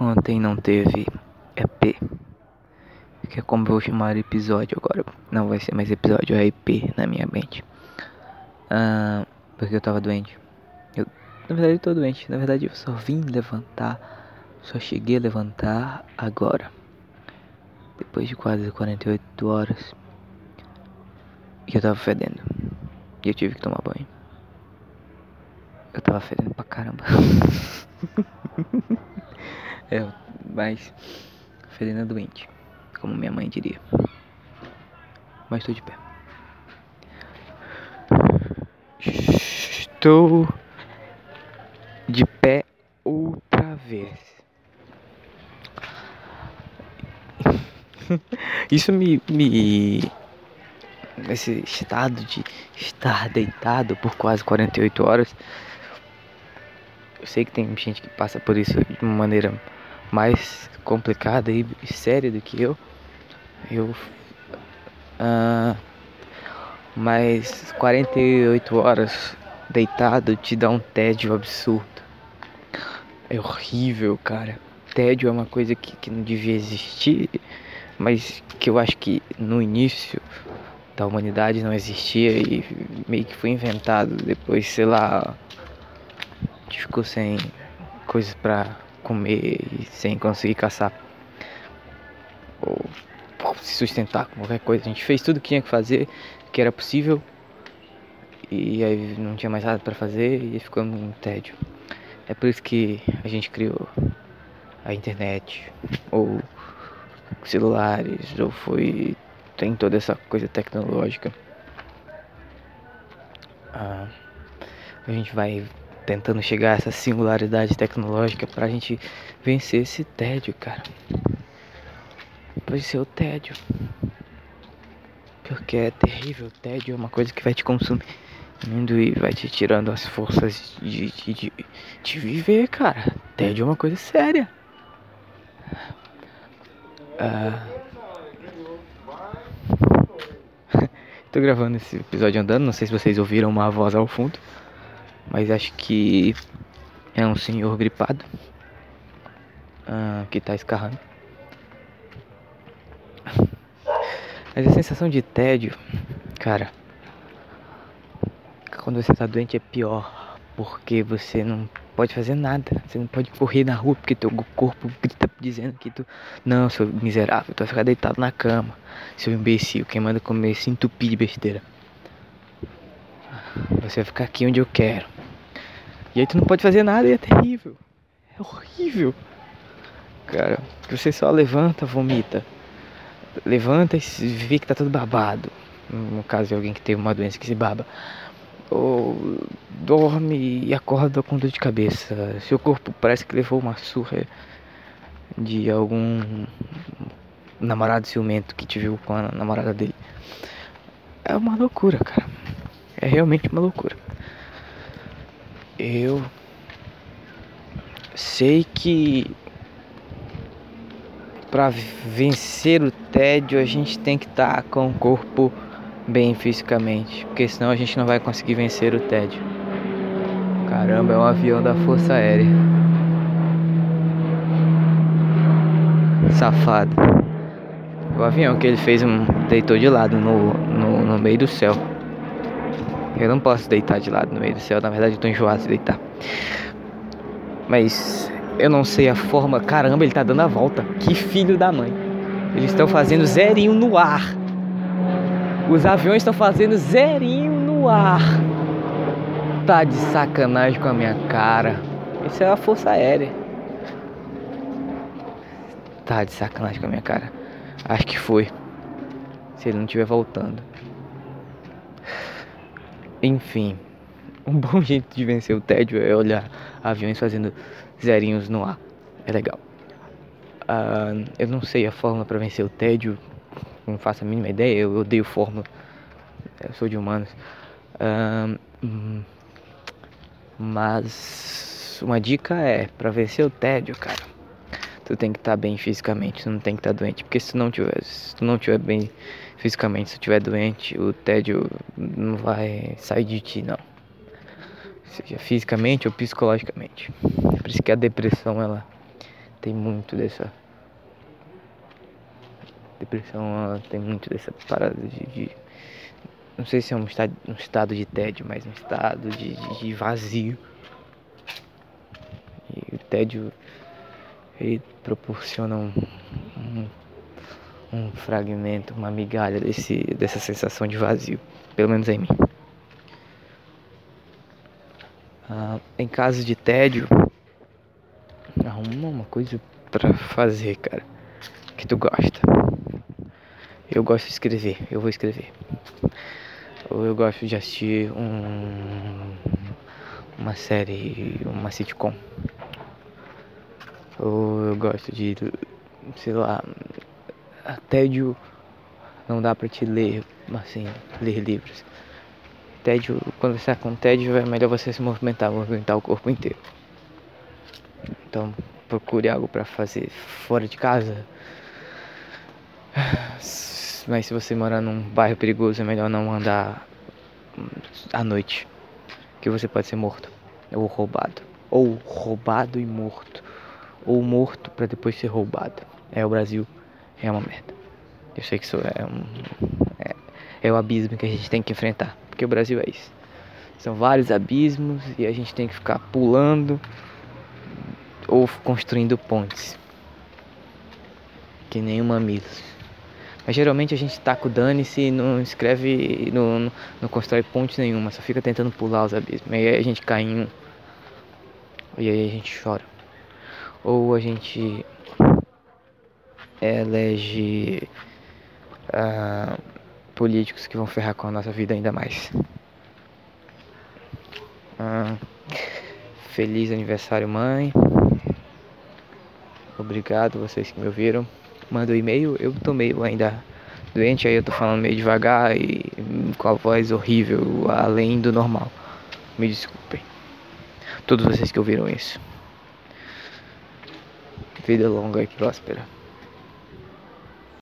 Ontem não teve EP. Que é como eu vou chamar episódio agora. Não vai ser mais episódio, é EP na minha mente. Ah, porque eu tava doente. Eu, na verdade eu tô doente. Na verdade eu só vim levantar. Só cheguei a levantar agora. Depois de quase 48 horas. E eu tava fedendo. E eu tive que tomar banho. Eu tava fedendo pra caramba. é, mas fedendo é doente, como minha mãe diria. Mas estou de pé. Estou de pé outra vez. Isso me, me esse estado de estar deitado por quase 48 horas eu sei que tem gente que passa por isso de uma maneira mais complicada e séria do que eu. Eu. Uh, mas 48 horas deitado te dá um tédio absurdo. É horrível, cara. Tédio é uma coisa que, que não devia existir, mas que eu acho que no início da humanidade não existia e meio que foi inventado depois, sei lá, ficou sem coisas para comer e sem conseguir caçar ou se sustentar com qualquer coisa. A gente fez tudo que tinha que fazer, que era possível, e aí não tinha mais nada para fazer e ficou um tédio. É por isso que a gente criou a internet, ou celulares, ou foi. tem toda essa coisa tecnológica. Ah, a gente vai tentando chegar a essa singularidade tecnológica pra gente vencer esse tédio, cara. Ser o tédio. Porque é terrível, o tédio é uma coisa que vai te consumindo e vai te tirando as forças de, de, de, de viver, cara. Tédio é uma coisa séria. Ah. Tô gravando esse episódio andando, não sei se vocês ouviram uma voz ao fundo. Mas acho que é um senhor gripado uh, que tá escarrando. Mas a sensação de tédio, cara, quando você tá doente é pior, porque você não pode fazer nada, você não pode correr na rua porque teu corpo grita dizendo que tu não, seu miserável, tu vai ficar deitado na cama, seu imbecil, quem manda comer se entupir de besteira. Você vai ficar aqui onde eu quero. E aí tu não pode fazer nada e é terrível. É horrível. Cara, você só levanta, vomita. Levanta e vê que tá tudo babado. No caso de alguém que tem uma doença que se baba. Ou dorme e acorda com dor de cabeça. Seu corpo parece que levou uma surra de algum namorado ciumento que te viu com a namorada dele. É uma loucura, cara. É realmente uma loucura. Eu sei que para vencer o tédio a gente tem que estar tá com o corpo bem fisicamente, porque senão a gente não vai conseguir vencer o tédio. Caramba, é um avião da Força Aérea. Safado. O avião que ele fez um deitou de lado no, no, no meio do céu. Eu não posso deitar de lado no meio do céu, na verdade eu tô enjoado de deitar. Mas eu não sei a forma. Caramba, ele tá dando a volta. Que filho da mãe. Eles estão fazendo zerinho no ar. Os aviões estão fazendo zerinho no ar. Tá de sacanagem com a minha cara. Isso é a Força Aérea. Tá de sacanagem com a minha cara. Acho que foi. Se ele não estiver voltando. Enfim, um bom jeito de vencer o tédio é olhar aviões fazendo zerinhos no ar. É legal. Uh, eu não sei a fórmula para vencer o tédio, não faço a mínima ideia. Eu odeio fórmula. Eu sou de humanos. Uh, mas uma dica é para vencer o tédio, cara. Tu tem que estar tá bem fisicamente, tu não tem que estar tá doente, porque se não tiver, se tu não tiver bem fisicamente, se estiver doente, o tédio não vai sair de ti, não. Seja fisicamente ou psicologicamente. Por isso que a depressão ela tem muito dessa. Depressão tem muito dessa parada de, de, Não sei se é um estado, um estado de tédio, mas um estado de, de vazio. E o tédio ele proporciona um, um, um fragmento, uma migalha desse, dessa sensação de vazio, pelo menos em mim. Ah, em caso de tédio, arruma uma coisa para fazer, cara, que tu gosta. Eu gosto de escrever, eu vou escrever. Ou eu gosto de assistir um, uma série, uma sitcom. Ou eu gosto de, sei lá, tédio não dá pra te ler, assim, ler livros. Tédio, quando você está com tédio, é melhor você se movimentar, movimentar o corpo inteiro. Então, procure algo para fazer fora de casa. Mas se você morar num bairro perigoso, é melhor não andar à noite, que você pode ser morto ou roubado, ou roubado e morto ou morto para depois ser roubado. É o Brasil, é uma merda. Eu sei que isso é um é, é o abismo que a gente tem que enfrentar, porque o Brasil é isso. São vários abismos e a gente tem que ficar pulando ou construindo pontes. Que nem um mamilo. Mas geralmente a gente taca o dane-se e não escreve, não, não, não constrói ponte nenhuma, só fica tentando pular os abismos. E aí a gente cai em um. E aí a gente chora ou a gente elege uh, políticos que vão ferrar com a nossa vida ainda mais. Uh, feliz aniversário, mãe. Obrigado vocês que me ouviram. Manda um e-mail. Eu tô meio ainda doente, aí eu tô falando meio devagar e com a voz horrível, além do normal. Me desculpem. Todos vocês que ouviram isso. Vida longa e próspera.